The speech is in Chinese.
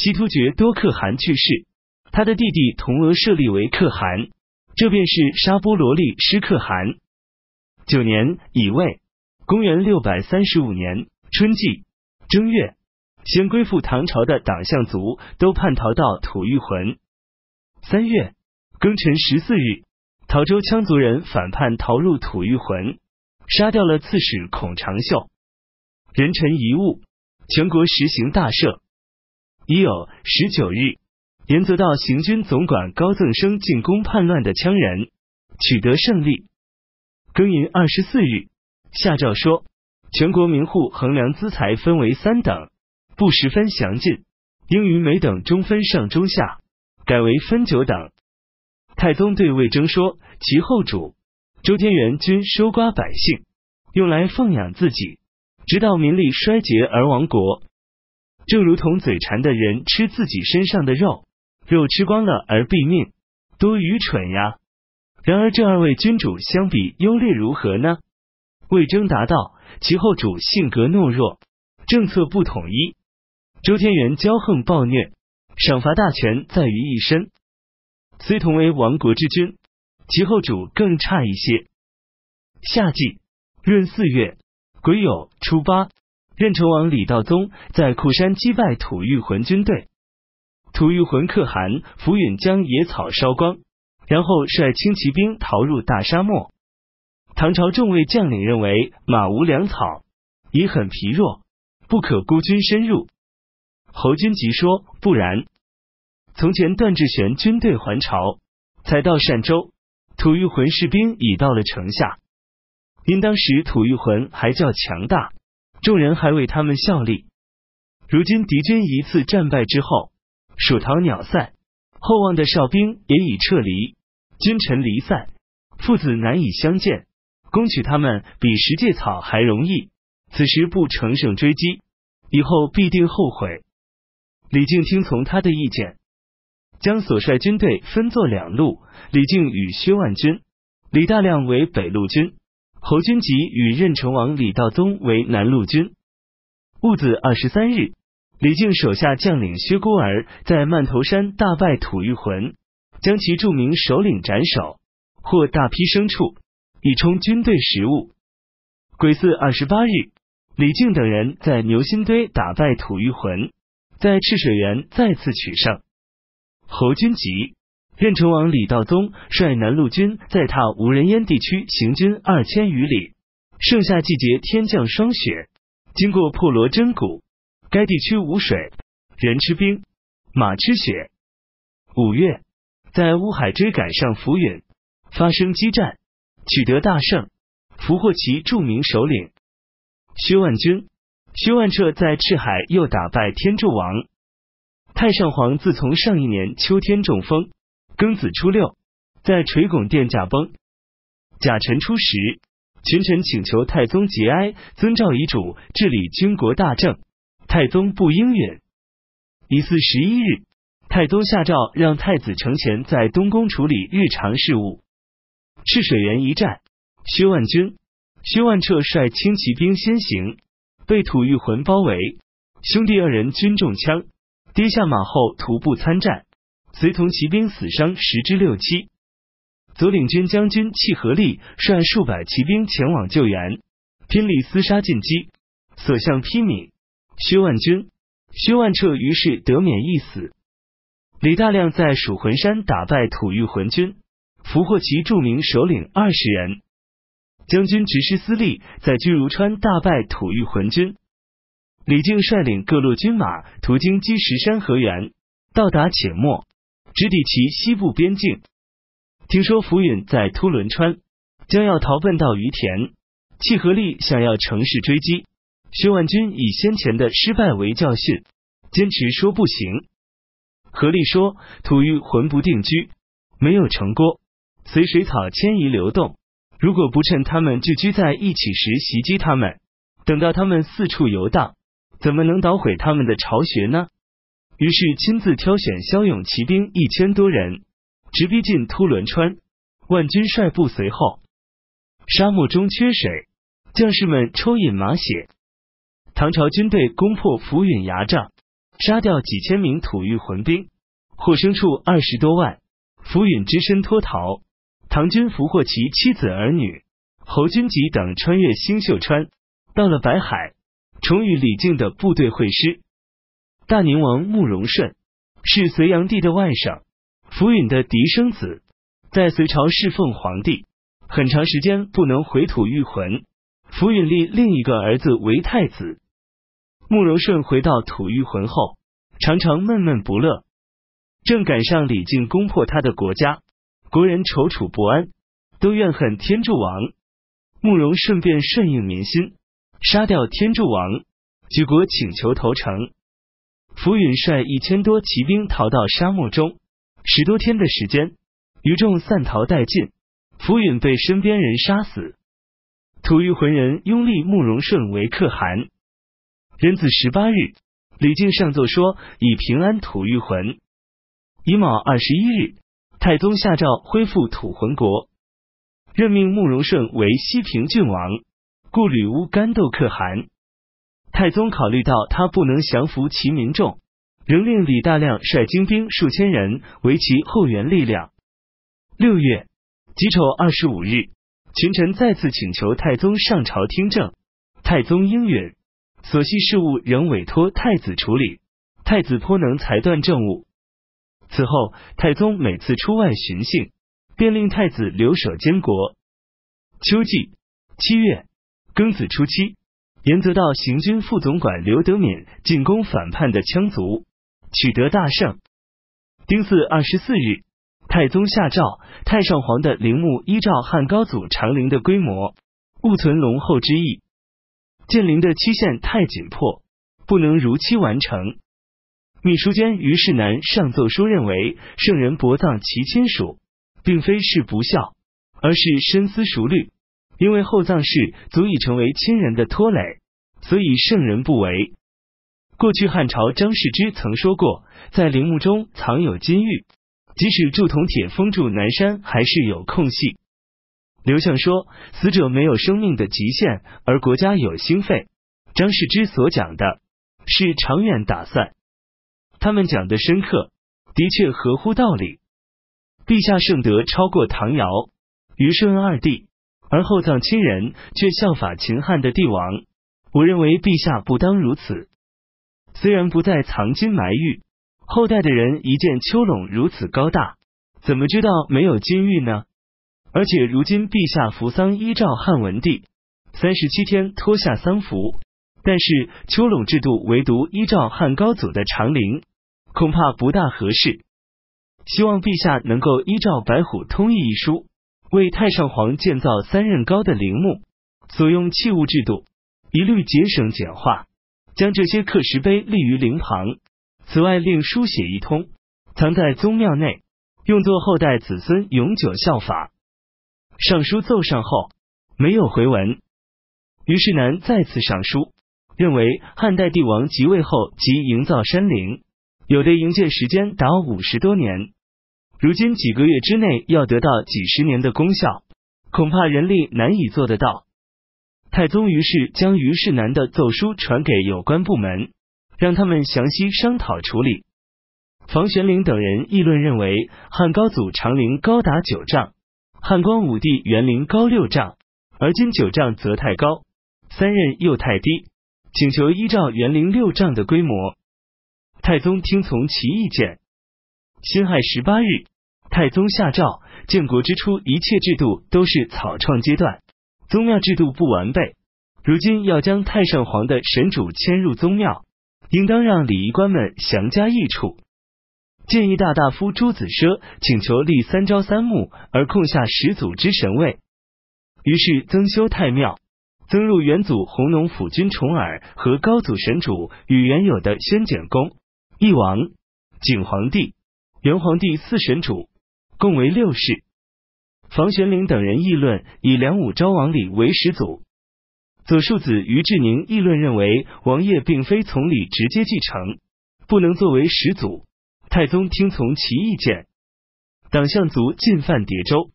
西突厥多可汗去世，他的弟弟同额设立为可汗，这便是沙波罗利失可汗。九年乙未，公元六百三十五年春季正月，先归附唐朝的党项族都叛逃到吐谷浑。三月庚辰十四日，陶州羌族人反叛逃入吐谷浑，杀掉了刺史孔长秀。人臣遗物，全国实行大赦。已有十九日，严泽道行军总管高赠生进攻叛乱的羌人，取得胜利。庚寅二十四日，下诏说，全国民户衡量资财分为三等，不十分详尽，应于每等中分上中下，改为分九等。太宗对魏征说，其后主周天元均收刮百姓，用来奉养自己，直到民力衰竭而亡国。正如同嘴馋的人吃自己身上的肉，肉吃光了而毙命，多愚蠢呀！然而这二位君主相比优劣如何呢？魏征答道：其后主性格懦弱，政策不统一；周天元骄横暴虐，赏罚大权在于一身。虽同为亡国之君，其后主更差一些。夏季闰四月癸酉初八。任城王李道宗在库山击败吐谷浑军队，吐谷浑可汗符允将野草烧光，然后率轻骑兵逃入大沙漠。唐朝众位将领认为马无粮草，已很疲弱，不可孤军深入。侯君集说不然，从前段志玄军队还朝，才到善州，吐谷浑士兵已到了城下，因当时吐谷浑还较强大。众人还为他们效力。如今敌军一次战败之后，鼠逃鸟散，厚望的哨兵也已撤离，君臣离散，父子难以相见，攻取他们比拾芥草还容易。此时不乘胜追击，以后必定后悔。李靖听从他的意见，将所率军队分作两路，李靖与薛万军、李大亮为北路军。侯君集与任城王李道宗为南路军。戊子二十三日，李靖手下将领薛孤儿在曼头山大败吐谷浑，将其著名首领斩首，获大批牲畜，以充军队食物。癸巳二十八日，李靖等人在牛心堆打败吐谷浑，在赤水原再次取胜。侯君集。任城王李道宗率南路军在踏无人烟地区行军二千余里，盛夏季节天降霜雪，经过破罗真谷，该地区无水，人吃冰，马吃雪。五月，在乌海追赶上浮允，发生激战，取得大胜，俘获其著名首领薛万军。薛万彻在赤海又打败天柱王太上皇。自从上一年秋天中风。庚子初六，在垂拱殿驾崩。甲辰初十，群臣请求太宗节哀，遵照遗嘱治理军国大政。太宗不应允。乙巳十一日，太宗下诏让太子承乾在东宫处理日常事务。赤水源一战，薛万军、薛万彻率轻骑兵先行，被吐谷浑包围，兄弟二人均中枪，跌下马后徒步参战。随同骑兵死伤十之六七，左领军将军契合力率数百骑兵前往救援，拼力厮杀进击，所向披靡。薛万军、薛万彻于是得免一死。李大亮在蜀魂山打败吐谷浑军，俘获其著名首领二十人。将军执师司隶在居如川大败吐谷浑军。李靖率领各路军马途经积石山河源，到达且末。直抵其西部边境。听说浮允在突伦川，将要逃奔到于田。契合力想要乘势追击，薛万军以先前的失败为教训，坚持说不行。合力说：“吐谷浑不定居，没有城郭，随水草迁移流动。如果不趁他们聚居在一起时袭击他们，等到他们四处游荡，怎么能捣毁他们的巢穴呢？”于是亲自挑选骁勇骑兵一千多人，直逼近突伦川。万军率部随后。沙漠中缺水，将士们抽饮马血。唐朝军队攻破浮允牙帐，杀掉几千名吐谷浑兵，获牲畜二十多万。浮允只身脱逃，唐军俘获其妻子儿女。侯君集等穿越星宿川，到了白海，重与李靖的部队会师。大宁王慕容顺是隋炀帝的外甥，福允的嫡生子，在隋朝侍奉皇帝，很长时间不能回土御魂。福允立另一个儿子为太子。慕容顺回到吐谷浑后，常常闷闷不乐。正赶上李靖攻破他的国家，国人踌躇不安，都怨恨天柱王。慕容顺便顺应民心，杀掉天柱王，举国请求投诚。浮允率一千多骑兵逃到沙漠中，十多天的时间，余众散逃殆尽。浮允被身边人杀死。吐谷浑人拥立慕容顺为可汗。壬子十八日，李靖上奏说以平安吐谷浑。乙卯二十一日，太宗下诏恢复吐浑国，任命慕容顺为西平郡王，故吕乌干豆可汗。太宗考虑到他不能降服其民众，仍令李大亮率精兵数千人为其后援力量。六月己丑二十五日，群臣再次请求太宗上朝听政，太宗应允。所系事务仍委托太子处理，太子颇能裁断政务。此后，太宗每次出外巡幸，便令太子留守监国。秋季七月庚子初七，严泽道行军副总管刘德敏进攻反叛的羌族，取得大胜。丁巳二十四日，太宗下诏，太上皇的陵墓依照汉高祖长陵的规模，勿存隆厚之意。建陵的期限太紧迫，不能如期完成。秘书监于世南上奏书认为，圣人薄葬其亲属，并非是不孝，而是深思熟虑。因为厚葬事足以成为亲人的拖累，所以圣人不为。过去汉朝张世之曾说过，在陵墓中藏有金玉，即使铸铜铁封住南山，还是有空隙。刘向说：“死者没有生命的极限，而国家有兴废。”张世之所讲的是长远打算，他们讲的深刻，的确合乎道理。陛下圣德超过唐尧、虞舜二帝，而后葬亲人却效法秦汉的帝王。我认为陛下不当如此。虽然不再藏金埋玉，后代的人一见丘垄如此高大，怎么知道没有金玉呢？而且如今陛下扶丧依照汉文帝三十七天脱下丧服，但是丘垄制度唯独依照汉高祖的长陵，恐怕不大合适。希望陛下能够依照《白虎通义》一书，为太上皇建造三仞高的陵墓，所用器物制度一律节省简化，将这些刻石碑立于陵旁。此外，令书写一通，藏在宗庙内，用作后代子孙永久效法。上书奏上后没有回文，于是南再次上书，认为汉代帝王即位后即营造山陵，有的营建时间达五十多年，如今几个月之内要得到几十年的功效，恐怕人力难以做得到。太宗于是将于世南的奏书传给有关部门，让他们详细商讨处理。房玄龄等人议论认为，汉高祖长陵高达九丈。汉光武帝园陵高六丈，而今九丈则太高，三仞又太低，请求依照园陵六丈的规模。太宗听从其意见。辛亥十八日，太宗下诏：建国之初，一切制度都是草创阶段，宗庙制度不完备。如今要将太上皇的神主迁入宗庙，应当让礼仪官们详加益处。建议大大夫朱子奢请求立三朝三暮，而空下始祖之神位。于是增修太庙，增入元祖弘农府君重耳和高祖神主与原有的宣简公、义王、景皇帝、元皇帝四神主，共为六世。房玄龄等人议论以梁武昭王李为始祖。左庶子于志宁议论认为王爷并非从李直接继承，不能作为始祖。太宗听从其意见，党项族进犯叠州。